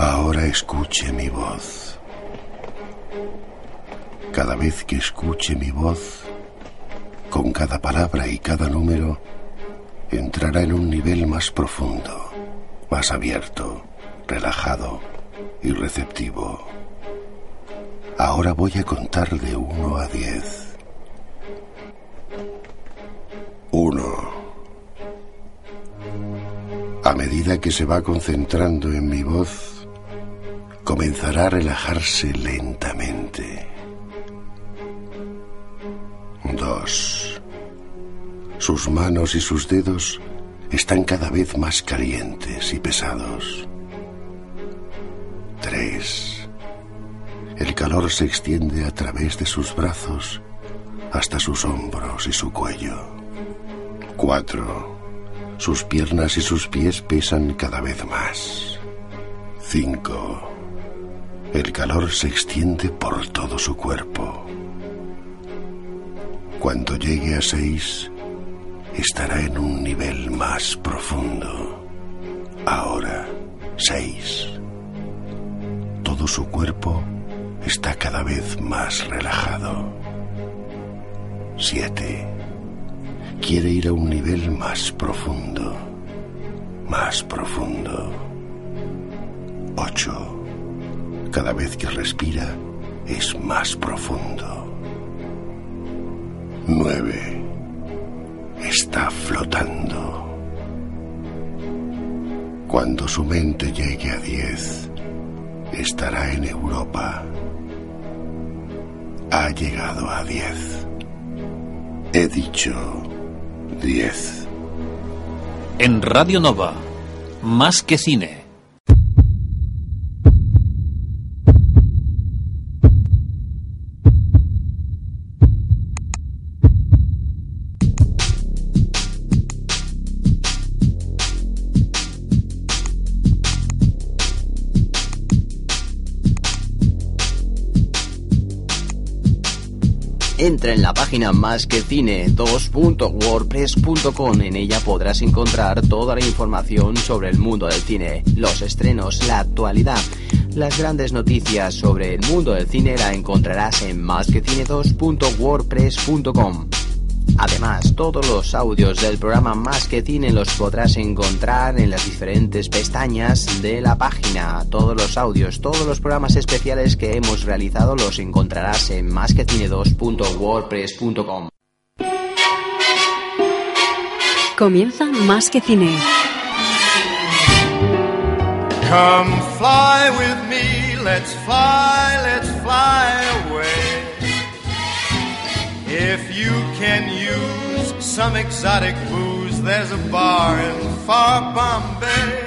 Ahora escuche mi voz. Cada vez que escuche mi voz, con cada palabra y cada número, entrará en un nivel más profundo, más abierto, relajado y receptivo. Ahora voy a contar de uno a diez. Uno. A medida que se va concentrando en mi voz, comenzará a relajarse lentamente. Dos. Sus manos y sus dedos están cada vez más calientes y pesados. Tres. El calor se extiende a través de sus brazos hasta sus hombros y su cuello. Cuatro. Sus piernas y sus pies pesan cada vez más. Cinco. El calor se extiende por todo su cuerpo. Cuando llegue a seis, estará en un nivel más profundo. Ahora, seis. Todo su cuerpo está cada vez más relajado. Siete. Quiere ir a un nivel más profundo. Más profundo. Ocho. Cada vez que respira es más profundo. Nueve. Está flotando. Cuando su mente llegue a diez, estará en Europa. Ha llegado a diez. He dicho diez. En Radio Nova, más que cine. Entra en la página más que cine 2.wordpress.com. En ella podrás encontrar toda la información sobre el mundo del cine, los estrenos, la actualidad. Las grandes noticias sobre el mundo del cine la encontrarás en másquecine2.wordpress.com. Además, todos los audios del programa Más que Cine los podrás encontrar en las diferentes pestañas de la página. Todos los audios, todos los programas especiales que hemos realizado los encontrarás en másquecine2.wordpress.com. Comienza Más que Cine. Come fly with me, let's fly, let's fly away. If you can use some exotic booze, there's a bar in far Bombay.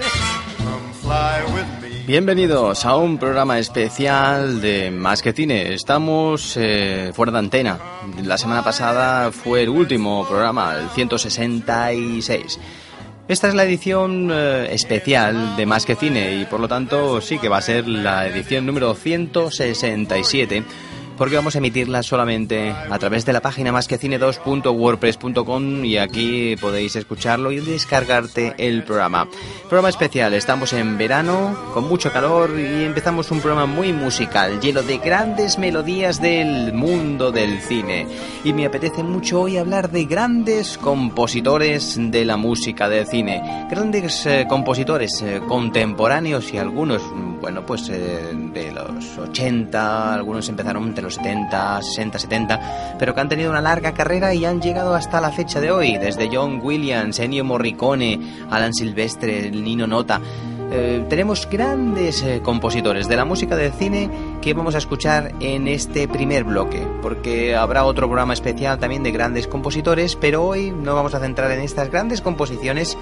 Come fly with. Bienvenidos a un programa especial de Más que Cine. Estamos eh, fuera de antena. La semana pasada fue el último programa, el 166. Esta es la edición eh, especial de Más que Cine y por lo tanto sí que va a ser la edición número 167 porque vamos a emitirla solamente a través de la página másquecine2.wordpress.com y aquí podéis escucharlo y descargarte el programa. Programa especial, estamos en verano, con mucho calor y empezamos un programa muy musical, lleno de grandes melodías del mundo del cine. Y me apetece mucho hoy hablar de grandes compositores de la música del cine, grandes eh, compositores eh, contemporáneos y algunos, bueno, pues eh, de los 80, algunos empezaron entre los 70, 60, 70, pero que han tenido una larga carrera y han llegado hasta la fecha de hoy, desde John Williams, Ennio Morricone, Alan Silvestre, Nino Nota. Eh, tenemos grandes eh, compositores de la música del cine que vamos a escuchar en este primer bloque, porque habrá otro programa especial también de grandes compositores, pero hoy no vamos a centrar en estas grandes composiciones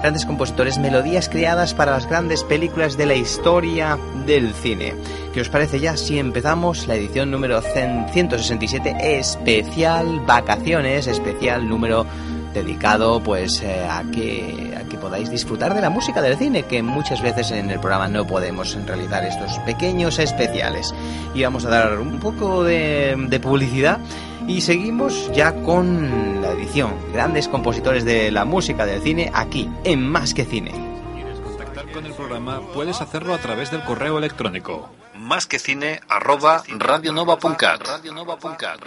grandes compositores, melodías creadas para las grandes películas de la historia del cine. ¿Qué os parece ya si empezamos la edición número 167 especial vacaciones, especial número dedicado pues eh, a que a que podáis disfrutar de la música del cine que muchas veces en el programa no podemos realizar estos pequeños especiales. Y vamos a dar un poco de, de publicidad y seguimos ya con la edición. Grandes compositores de la música del cine aquí en Más que Cine. ¿Quieres contactar con el programa? Puedes hacerlo a través del correo electrónico. Más que cine arroba radionova.cat radionova.cat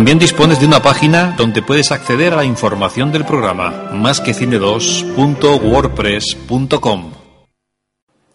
También dispones de una página donde puedes acceder a la información del programa, másquecine2.wordpress.com.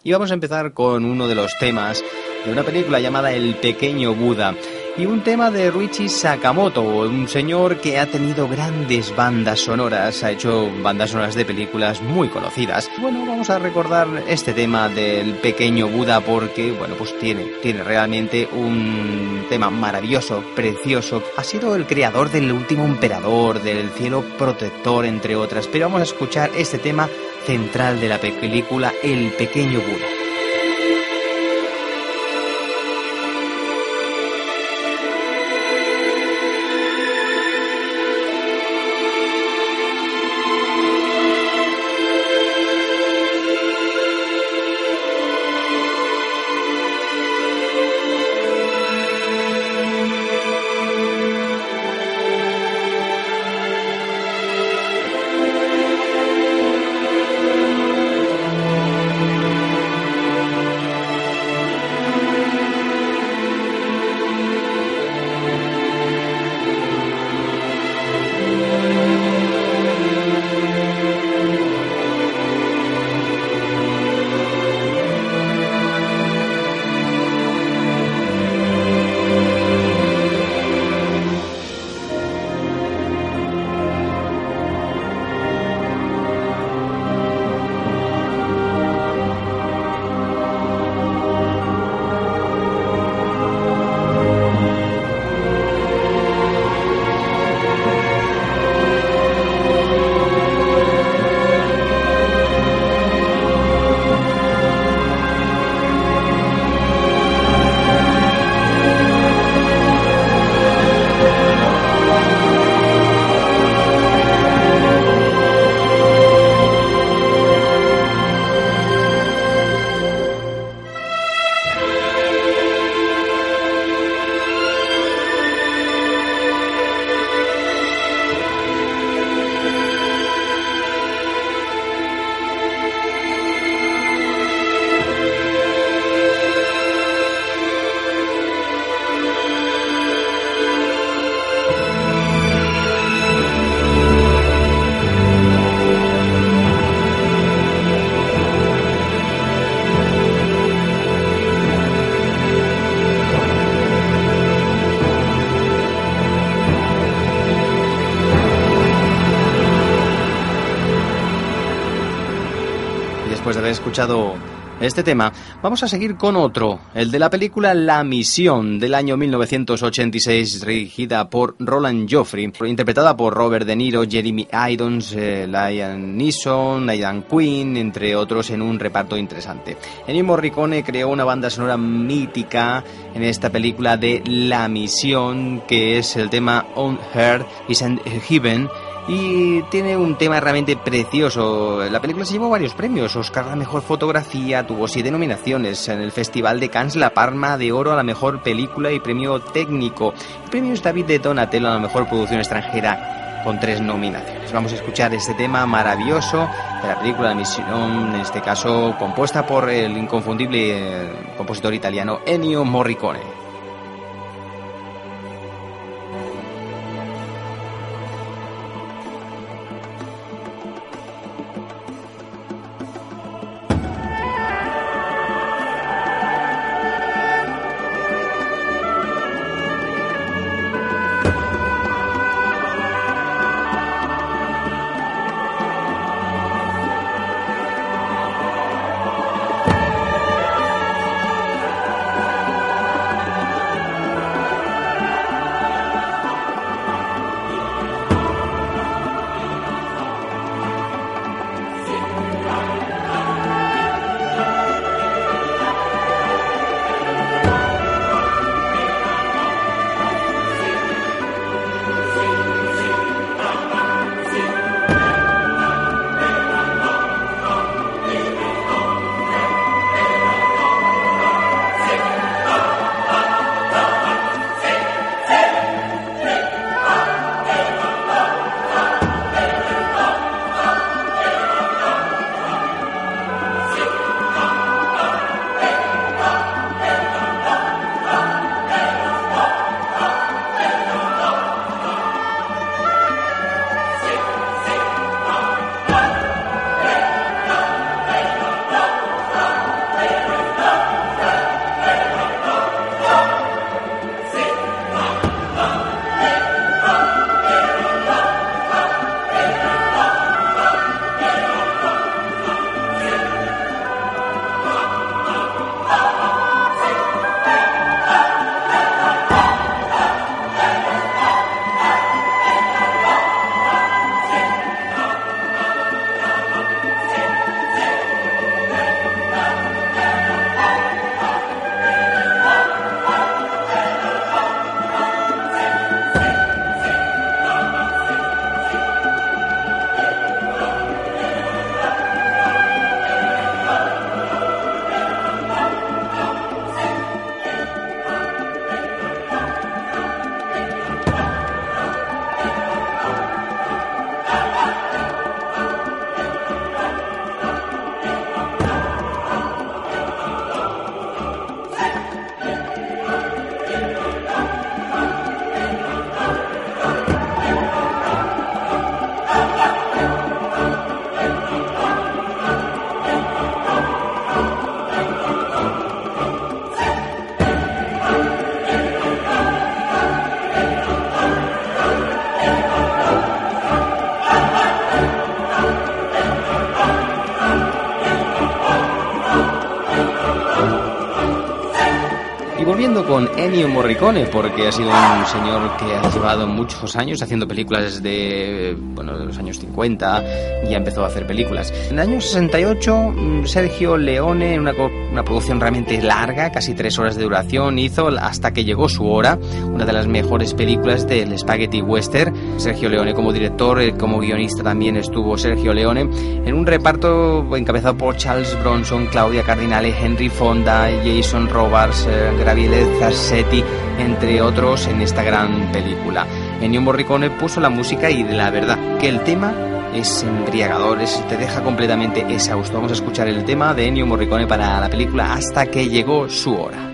Y vamos a empezar con uno de los temas de una película llamada El pequeño Buda y un tema de Ruichi Sakamoto, un señor que ha tenido grandes bandas sonoras, ha hecho bandas sonoras de películas muy conocidas. Bueno, vamos a recordar este tema del pequeño Buda porque, bueno, pues tiene, tiene realmente un tema maravilloso, precioso. Ha sido el creador del último emperador, del cielo protector, entre otras. Pero vamos a escuchar este tema central de la película El pequeño Buda. Este tema, vamos a seguir con otro, el de la película La Misión del año 1986, dirigida por Roland Joffrey, interpretada por Robert De Niro, Jeremy Irons, eh, Liam Neeson, Aidan Quinn, entre otros, en un reparto interesante. Ennio Morricone creó una banda sonora mítica en esta película de La Misión, que es el tema On Earth is Heaven, y tiene un tema realmente precioso. La película se llevó varios premios, Oscar a la mejor fotografía, tuvo siete nominaciones en el Festival de Cannes, la Palma de Oro a la mejor película y premio técnico. El premio David de Donatello a la mejor producción extranjera con tres nominaciones. Vamos a escuchar este tema maravilloso de la película La Misión, en este caso compuesta por el inconfundible compositor italiano Ennio Morricone. Ennio Morricone, porque ha sido un señor que ha llevado muchos años haciendo películas desde bueno, los años 50, ya empezó a hacer películas. En el año 68, mm, Sergio Leone, en una, una producción realmente larga, casi tres horas de duración, hizo Hasta que llegó su hora, una de las mejores películas del Spaghetti Western. Sergio Leone como director, eh, como guionista también estuvo Sergio Leone, en un reparto encabezado por Charles Bronson, Claudia Cardinale, Henry Fonda, Jason Robards, eh, Gabriele Zassetti, entre otros, en esta gran película. Ennio Morricone puso la música y la verdad que el tema es embriagador, te deja completamente exhausto. Vamos a escuchar el tema de Ennio Morricone para la película hasta que llegó su hora.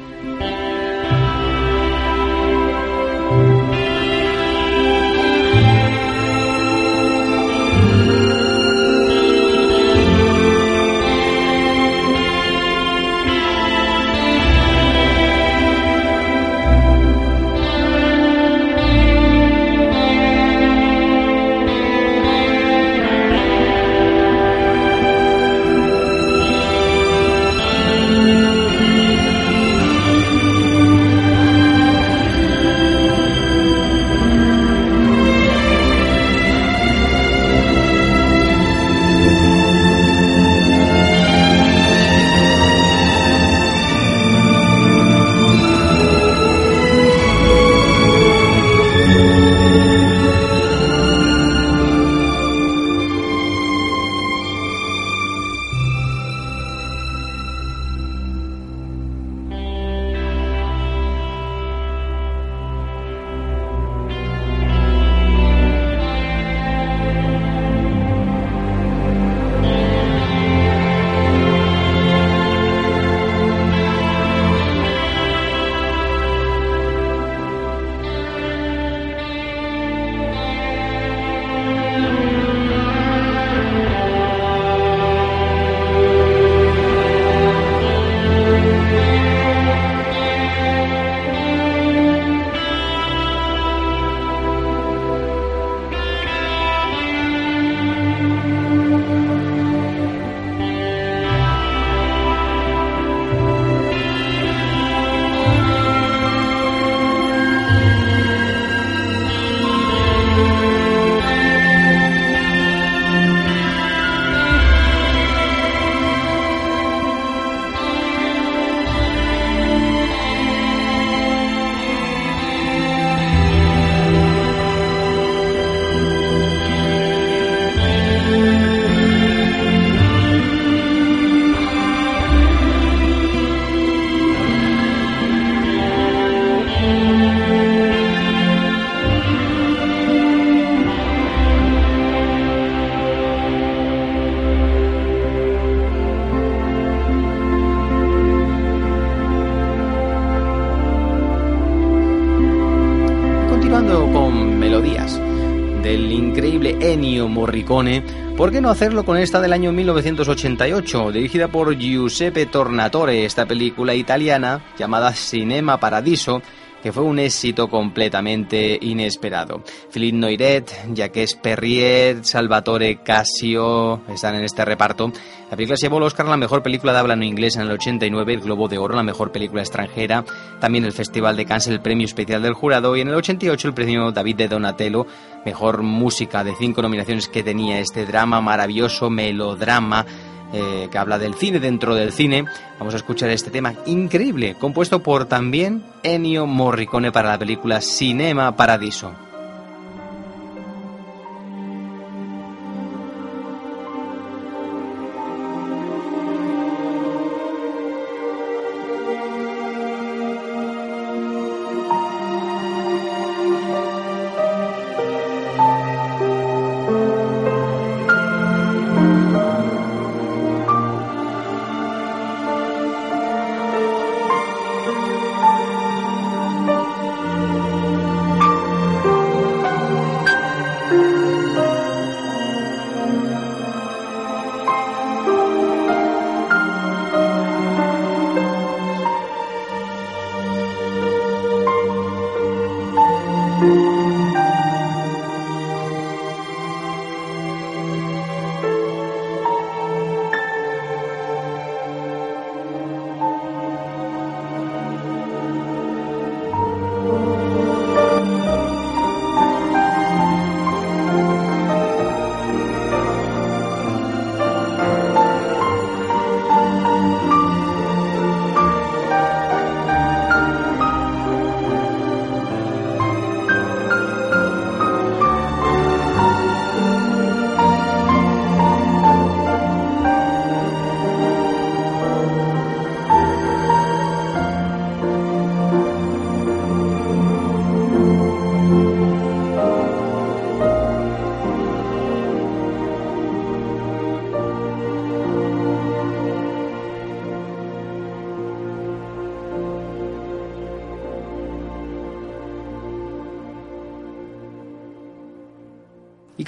¿Por qué no hacerlo con esta del año 1988, dirigida por Giuseppe Tornatore, esta película italiana llamada Cinema Paradiso, que fue un éxito completamente inesperado. Philippe Noiret, Jacques Perrier, Salvatore Casio están en este reparto. La película se llevó el Oscar a la mejor película de habla no inglesa en el 89, el Globo de Oro la mejor película extranjera, también el Festival de Cannes el premio especial del jurado y en el 88 el premio David de Donatello, mejor música de cinco nominaciones que tenía este drama maravilloso, melodrama eh, que habla del cine dentro del cine. Vamos a escuchar este tema increíble, compuesto por también Ennio Morricone para la película Cinema Paradiso.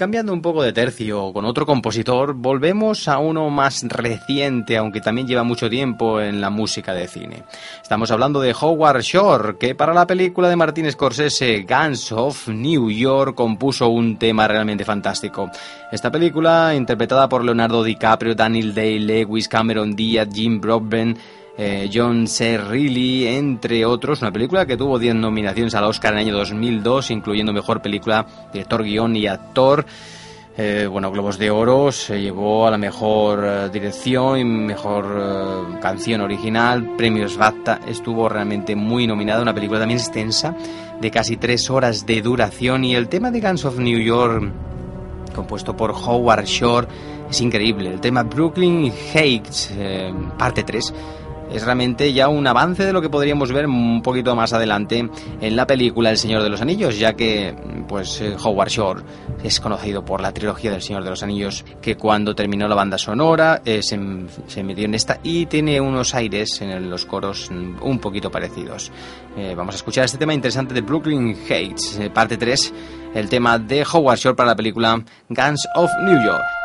Cambiando un poco de tercio con otro compositor, volvemos a uno más reciente, aunque también lleva mucho tiempo en la música de cine. Estamos hablando de Howard Shore, que para la película de Martin Scorsese, Guns of New York, compuso un tema realmente fantástico. Esta película, interpretada por Leonardo DiCaprio, Daniel Day, Lewis, Cameron Diaz, Jim Broadbent, eh, John C. Reilly, entre otros. Una película que tuvo 10 nominaciones al Oscar en el año 2002, incluyendo Mejor Película, Director, Guión y Actor. Eh, bueno, Globos de Oro se llevó a la mejor eh, dirección y mejor canción original. Premios BAFTA estuvo realmente muy nominada. Una película también extensa, de casi tres horas de duración. Y el tema de Guns of New York, compuesto por Howard Shore, es increíble. El tema Brooklyn Heights, parte 3 es realmente ya un avance de lo que podríamos ver un poquito más adelante en la película El Señor de los Anillos, ya que pues eh, Howard Shore es conocido por la trilogía del Señor de los Anillos, que cuando terminó la banda sonora eh, se, metió en esta y tiene unos aires en los coros un poquito parecidos. Eh, vamos a escuchar este tema interesante de Brooklyn Heights, parte 3, el tema de Howard Shore para la película Guns of New York.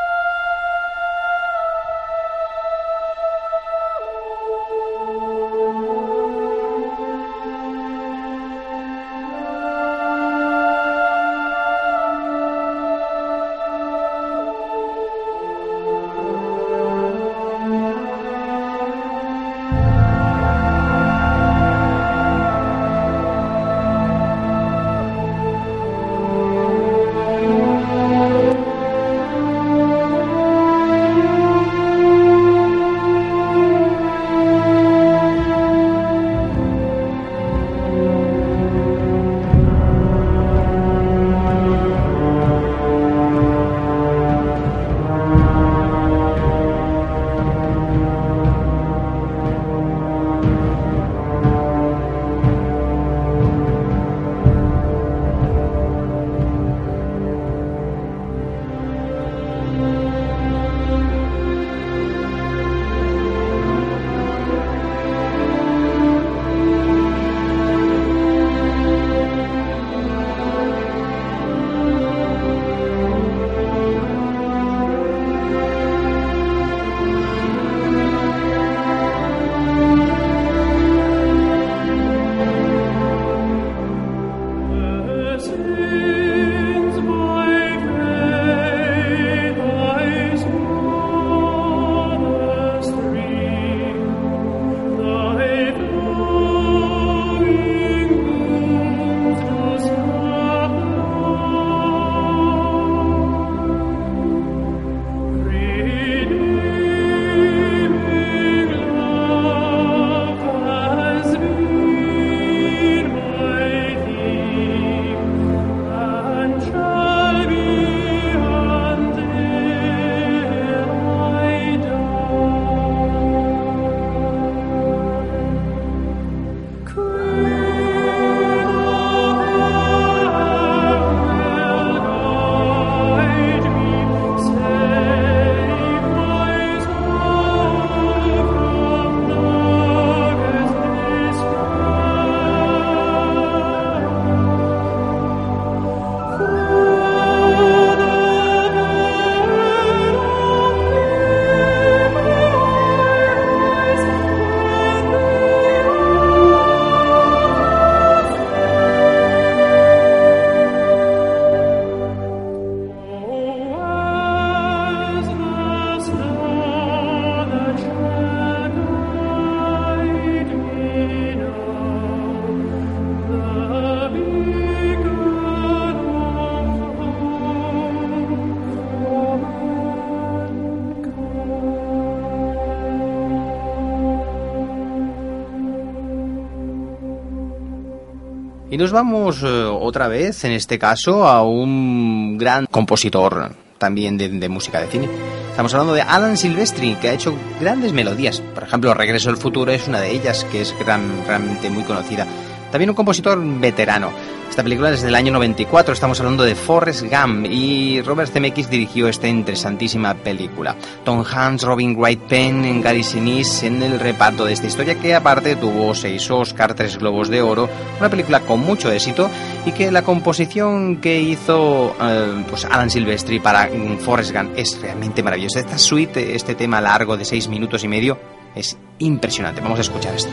Nos vamos eh, otra vez, en este caso, a un gran compositor también de, música de cine. Estamos hablando de Alan Silvestri, que ha hecho grandes melodías. Por ejemplo, Regreso al Futuro es una de ellas, que es gran, realmente muy conocida. También un compositor veterano. Esta película es del año 94, estamos hablando de Forrest Gump y Robert Zemeckis dirigió esta interesantísima película. Tom Hanks, Robin Wright Penn, Gary Sinise en el reparto de esta historia que aparte tuvo seis Oscar, tres Globos de Oro, una película con mucho éxito y que la composición que hizo eh, pues Alan Silvestri para Forrest Gump es realmente maravillosa. Esta suite, este tema largo de seis minutos y medio es impresionante. Vamos a escuchar esto.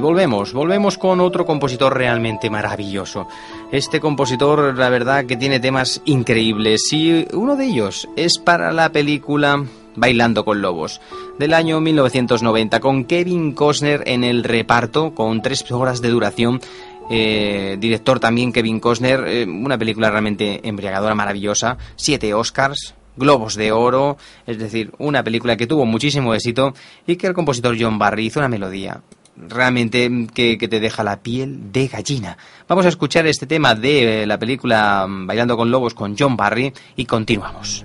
Volvemos, volvemos con otro compositor realmente maravilloso. Este compositor, la verdad, que tiene temas increíbles y uno de ellos es para la película Bailando con Lobos, del año 1990, con Kevin Costner en el reparto, con tres horas de duración. Eh, director también Kevin Costner, eh, una película realmente embriagadora, maravillosa, siete Oscars, Globos de Oro, es decir, una película que tuvo muchísimo éxito y que el compositor John Barry hizo una melodía realmente que, que, te deja la piel de gallina. Vamos a escuchar este tema de la película Bailando con Lobos con John Barry y continuamos.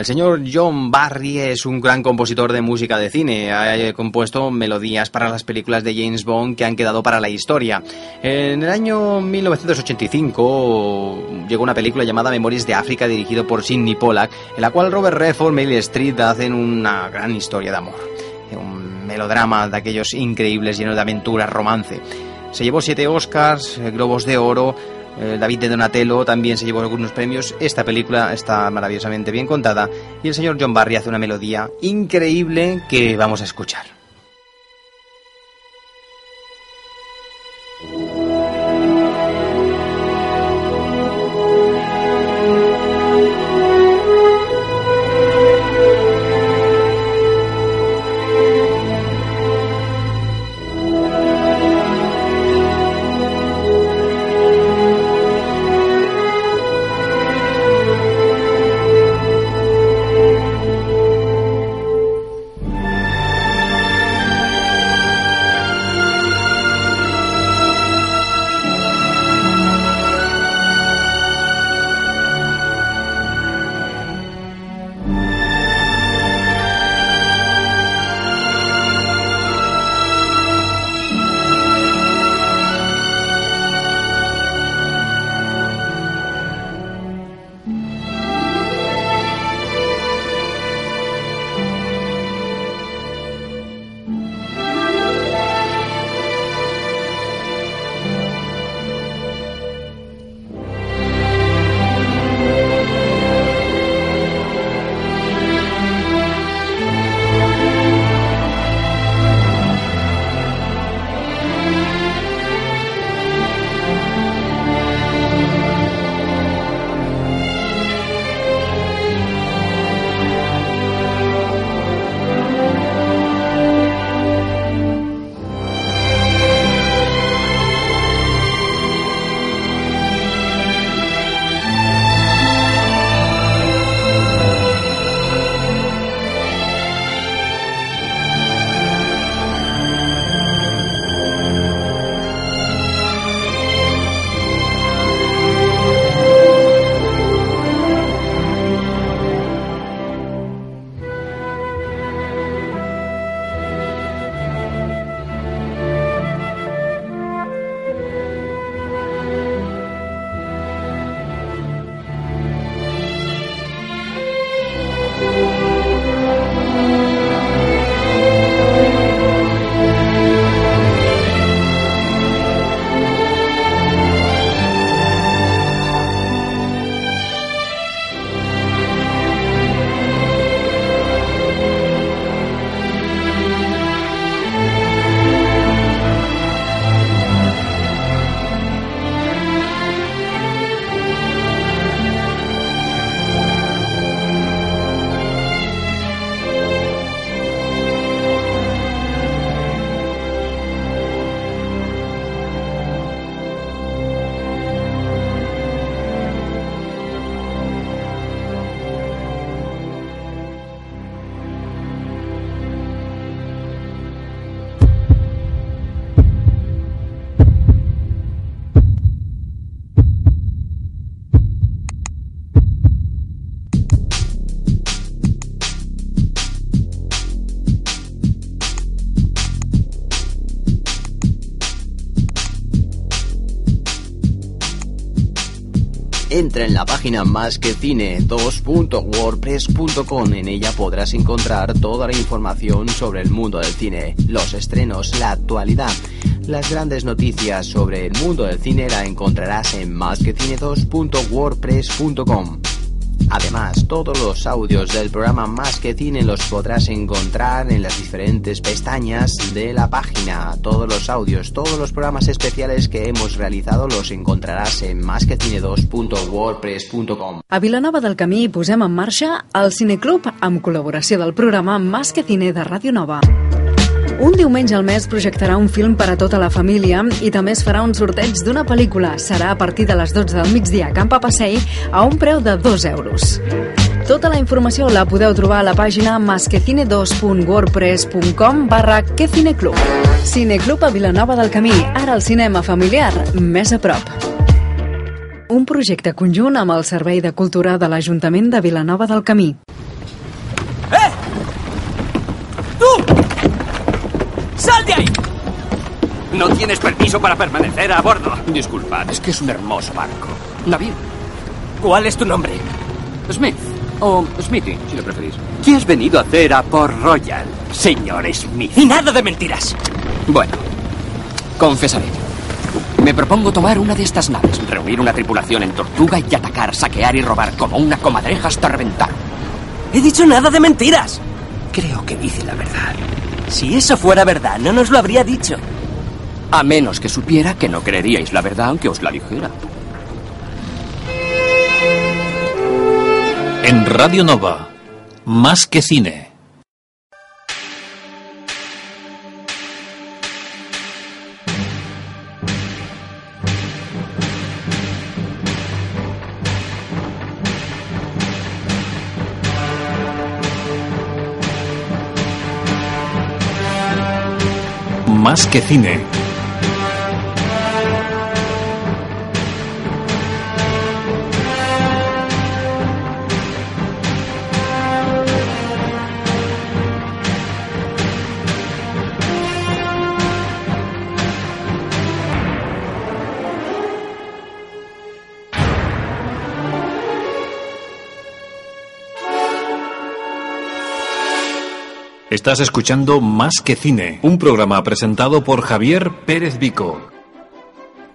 El señor John Barry es un gran compositor de música de cine. Ha compuesto melodías para las películas de James Bond que han quedado para la historia. En el año 1985 llegó una película llamada Memorias de África dirigido por Sidney Pollack, en la cual Robert Redford y Meryl Streep hacen una gran historia de amor. Un melodrama de aquellos increíbles llenos de aventuras, romance. Se llevó siete Oscars, Globos de Oro, eh, David de Donatello también se llevó algunos premios. Esta película está maravillosamente bien contada y el señor John Barry hace una melodía increíble que vamos a escuchar. Entra en la página más que cine 2.wordpress.com. En ella podrás encontrar toda la información sobre el mundo del cine, los estrenos, la actualidad. Las grandes noticias sobre el mundo del cine la encontrarás en másquecine2.wordpress.com. Además, todos los audios del programa Más que Cine los podrás encontrar en las diferentes pestañas de la página. Todos los audios, todos los programas especiales que hemos realizado los encontrarás en másquecine2.wordpress.com. A Vilanova del Camí posem en marxa el Cineclub amb col·laboració del programa Más que Cine de Ràdio Nova. Un diumenge al mes projectarà un film per a tota la família i també es farà un sorteig d'una pel·lícula. Serà a partir de les 12 del migdia a Camp Passei a un preu de 2 euros. Tota la informació la podeu trobar a la pàgina masquecine2.wordpress.com barra quecineclub. Cineclub a Vilanova del Camí, ara el cinema familiar més a prop. Un projecte conjunt amb el Servei de Cultura de l'Ajuntament de Vilanova del Camí. ¡Sal No tienes permiso para permanecer a bordo. Disculpad, es que es un hermoso barco. Navío. ¿Cuál es tu nombre? Smith. O Smithy, si lo preferís. ¿Qué has venido a hacer a Port Royal, señor Smith? Y nada de mentiras. Bueno, confesaré. Me propongo tomar una de estas naves, reunir una tripulación en Tortuga y atacar, saquear y robar como una comadreja hasta reventar. He dicho nada de mentiras. Creo que dice la verdad. Si eso fuera verdad, no nos lo habría dicho. A menos que supiera que no creeríais la verdad aunque os la dijera. En Radio Nova, más que cine. Más que cine. Estás escuchando Más que Cine, un programa presentado por Javier Pérez Vico.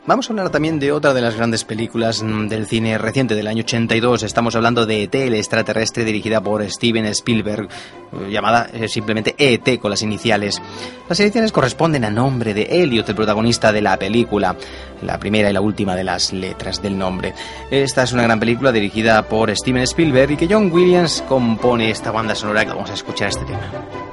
Vamos a hablar también de otra de las grandes películas mm, del cine reciente del año 82. Estamos hablando de ET, el extraterrestre, dirigida por Steven Spielberg, eh, llamada eh, simplemente ET con las iniciales. Las iniciales corresponden a nombre de Elliot, el protagonista de la película, la primera y la última de las letras del nombre. Esta es una gran película dirigida por Steven Spielberg y que John Williams compone esta banda sonora que vamos a escuchar este tema.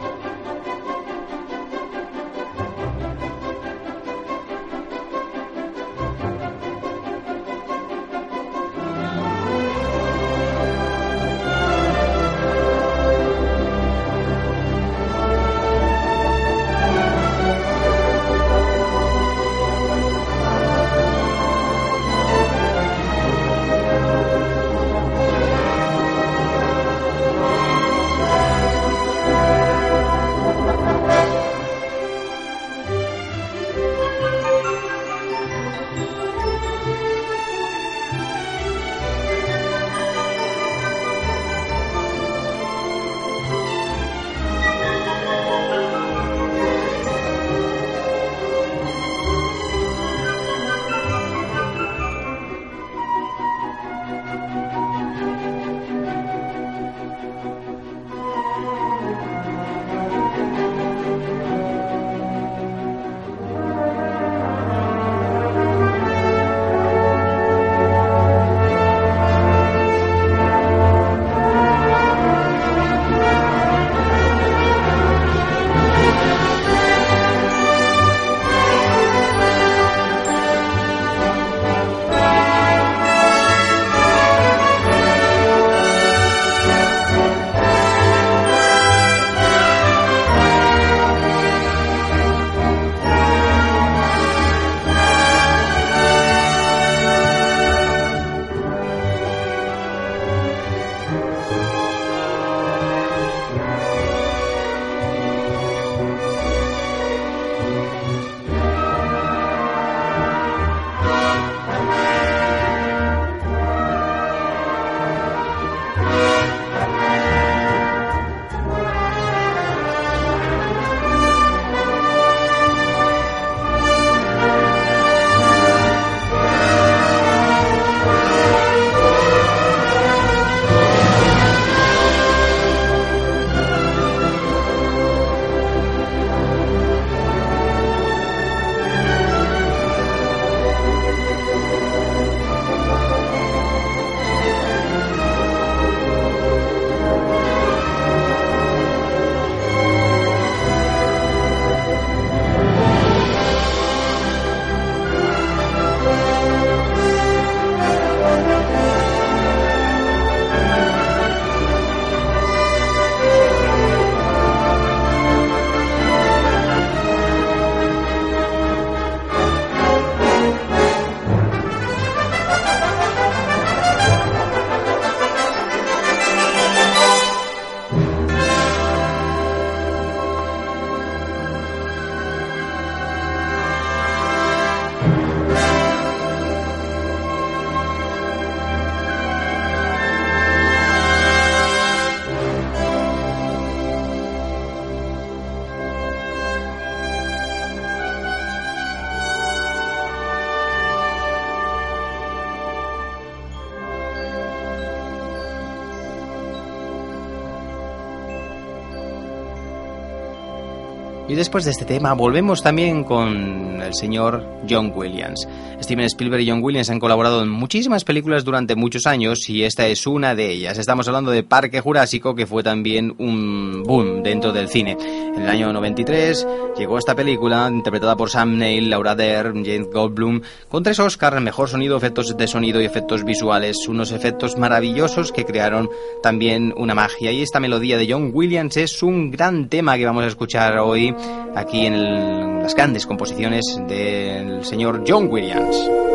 Después de este tema volvemos también con el señor John Williams. Steven Spielberg y John Williams han colaborado en muchísimas películas durante muchos años y esta es una de ellas. Estamos hablando de Parque Jurásico, que fue también un boom dentro del cine. En el año 93 llegó esta película, interpretada por Sam Neill, Laura Dern, James Goldblum, con tres Oscars, mejor sonido, efectos de sonido y efectos visuales. Unos efectos maravillosos que crearon también una magia. Y esta melodía de John Williams es un gran tema que vamos a escuchar hoy aquí en las grandes composiciones del señor John Williams.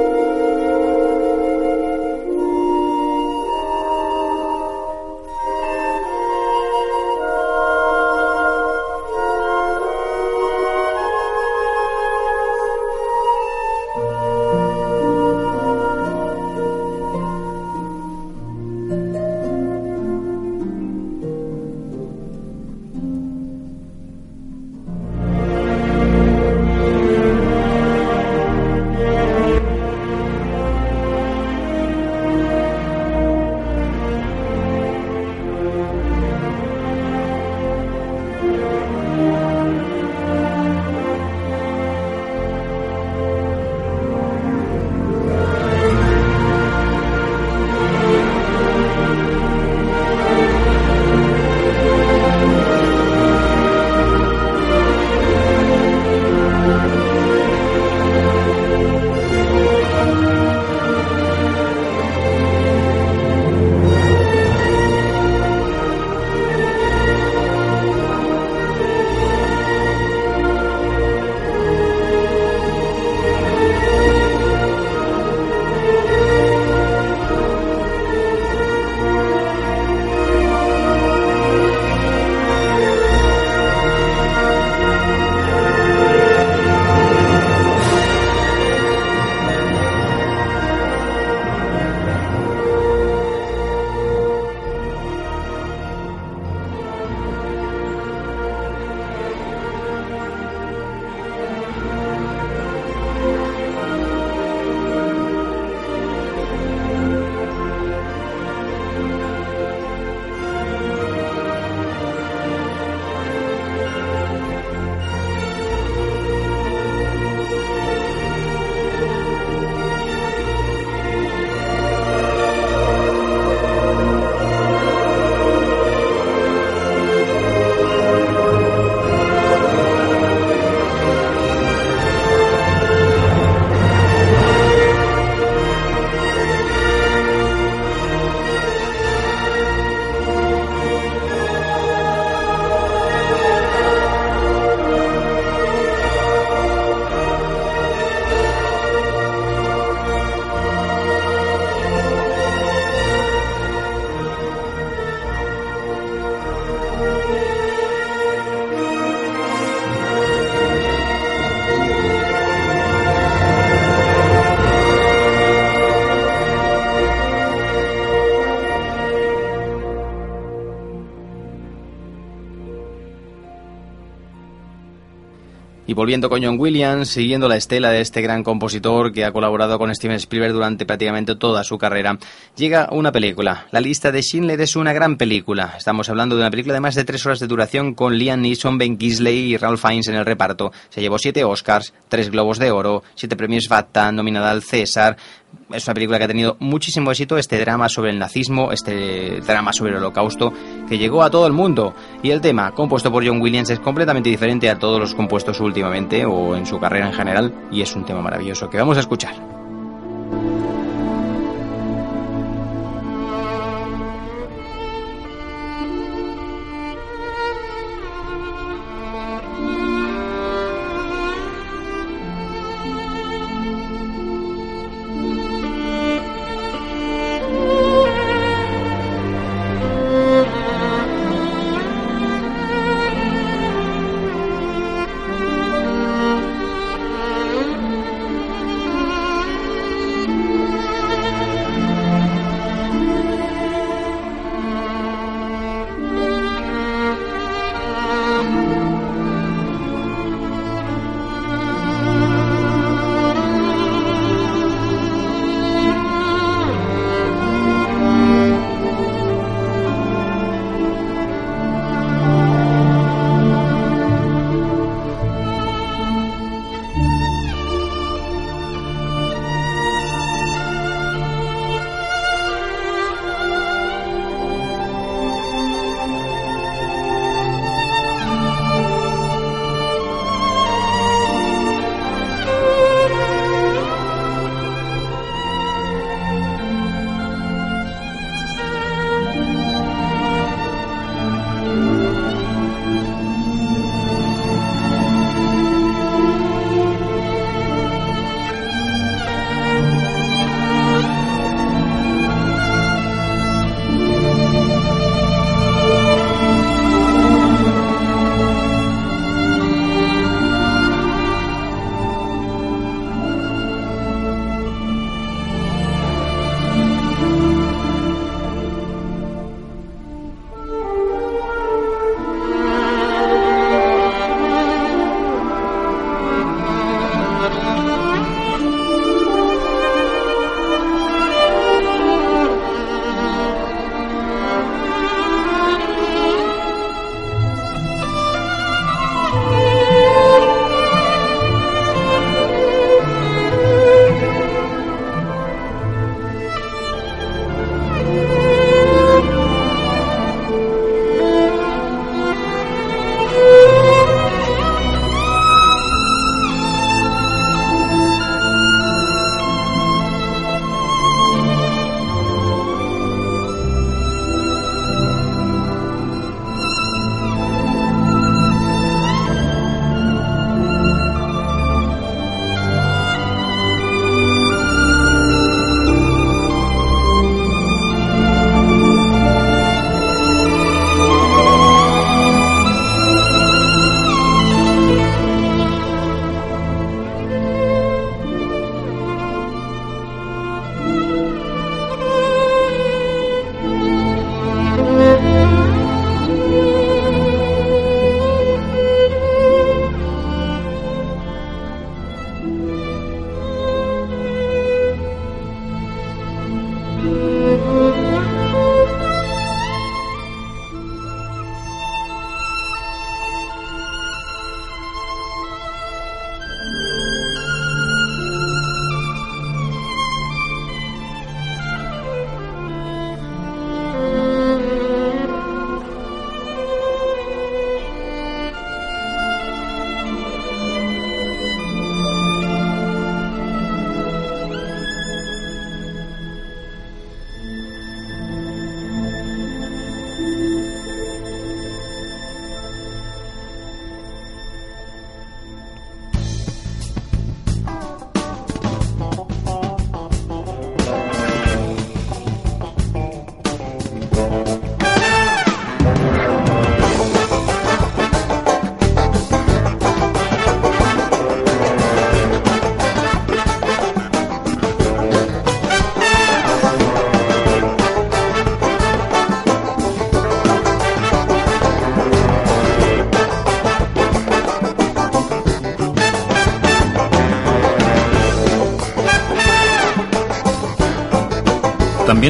Volviendo con John Williams, siguiendo la estela de este gran compositor que ha colaborado con Steven Spielberg durante prácticamente toda su carrera, llega una película. La lista de Schindler es una gran película. Estamos hablando de una película de más de tres horas de duración con Liam Neeson, Ben Kingsley y Ralph Fiennes en el reparto. Se llevó siete Oscars, tres Globos de Oro, siete premios BAFTA, nominada al César, es una película que ha tenido muchísimo éxito, este drama sobre el nazismo, este drama sobre el holocausto, que llegó a todo el mundo. Y el tema, compuesto por John Williams, es completamente diferente a todos los compuestos últimamente o en su carrera en general, y es un tema maravilloso que vamos a escuchar.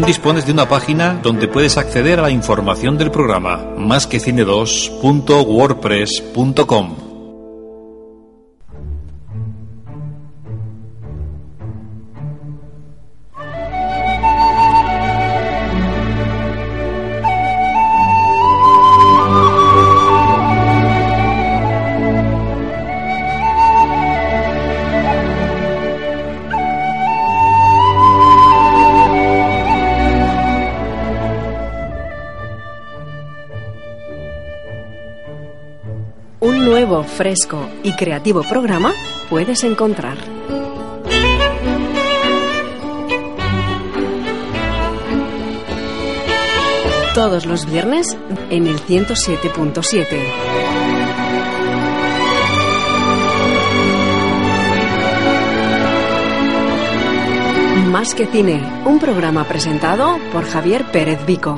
dispones de una página donde puedes acceder a la información del programa más que cine2.wordpress.com. fresco y creativo programa puedes encontrar. Todos los viernes en el 107.7. Más que cine, un programa presentado por Javier Pérez Vico.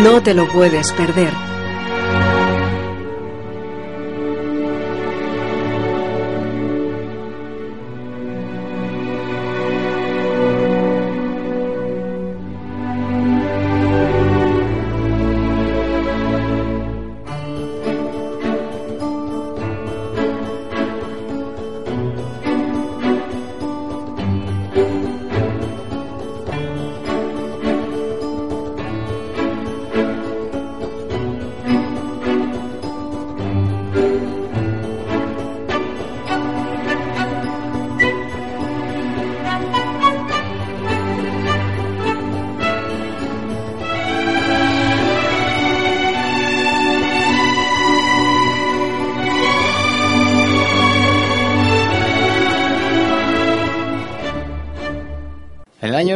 No te lo puedes perder.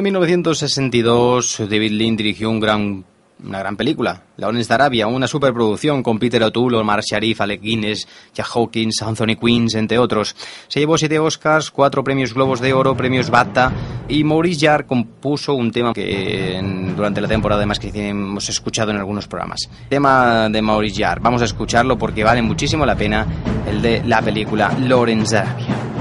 1962, David Lean dirigió una gran película, Lawrence de Arabia, una superproducción con Peter O'Toole, Omar Sharif, Alec Guinness, Jack Hawkins, Anthony Quinn, entre otros. Se llevó siete Oscars, cuatro premios Globos de Oro, premios BAFTA y Maurice Jarre compuso un tema que durante la temporada de Más que hemos escuchado en algunos programas. Tema de Maurice Jarre, vamos a escucharlo porque vale muchísimo la pena el de la película Lawrence de Arabia.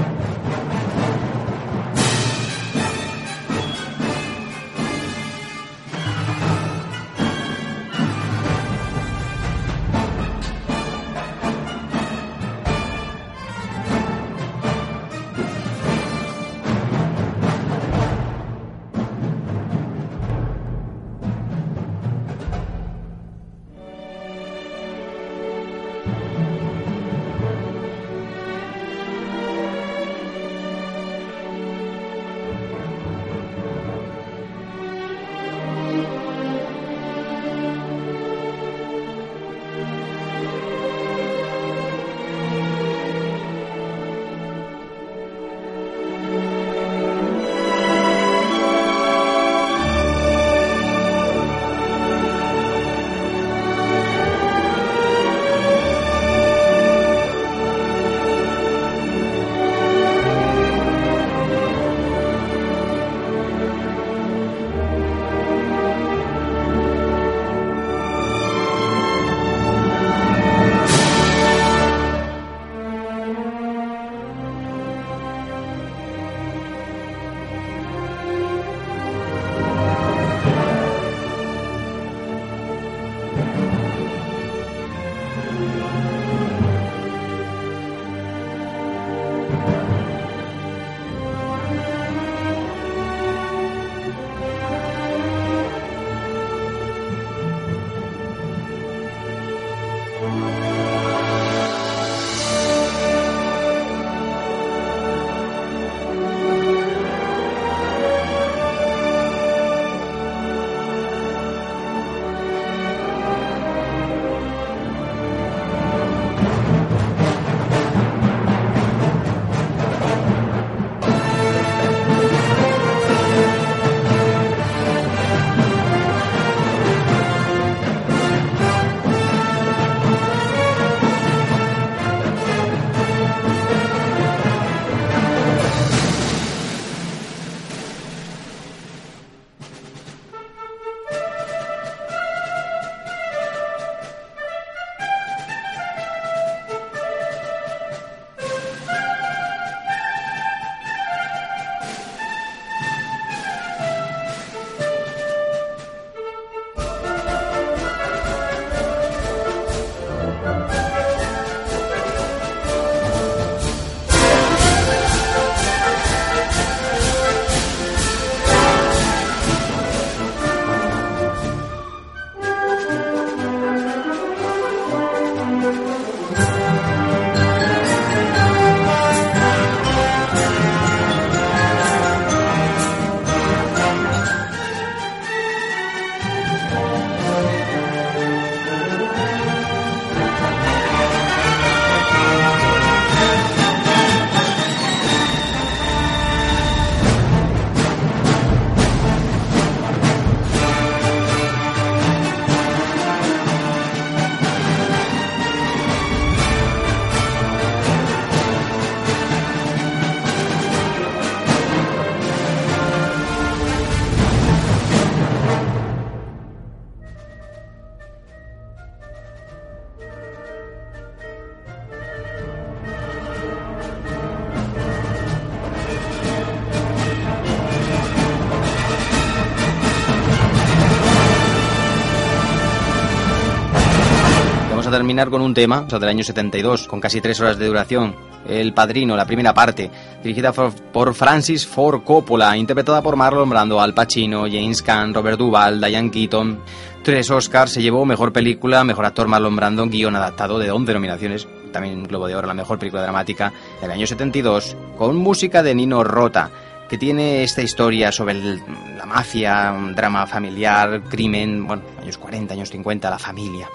Terminar con un tema, o sea, del año 72, con casi tres horas de duración. El Padrino, la primera parte, dirigida por Francis Ford Coppola, interpretada por Marlon Brando, Al Pacino, James Caan, Robert Duvall, Diane Keaton. Tres Oscars se llevó Mejor Película, Mejor Actor Marlon Brando, Guión Adaptado de 11 nominaciones, también Globo de Oro, la Mejor Película Dramática del año 72, con música de Nino Rota que tiene esta historia sobre la mafia, un drama familiar, crimen, bueno, años 40, años 50, la familia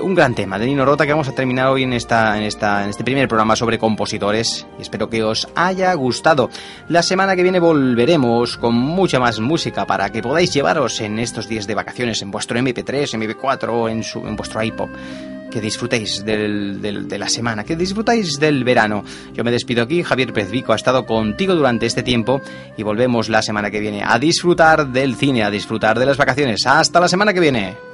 un gran tema de Nino Rota que vamos a terminar hoy en, esta, en, esta, en este primer programa sobre compositores y espero que os haya gustado. La semana que viene volveremos con mucha más música para que podáis llevaros en estos días de vacaciones en vuestro MP3, MP4 o en, en vuestro iPod. Que disfrutéis de la semana, que disfrutáis del verano. Yo me despido aquí, Javier Pezvico ha estado contigo durante este tiempo y volvemos la semana que viene a disfrutar del cine, a disfrutar de las vacaciones. Hasta la semana que viene.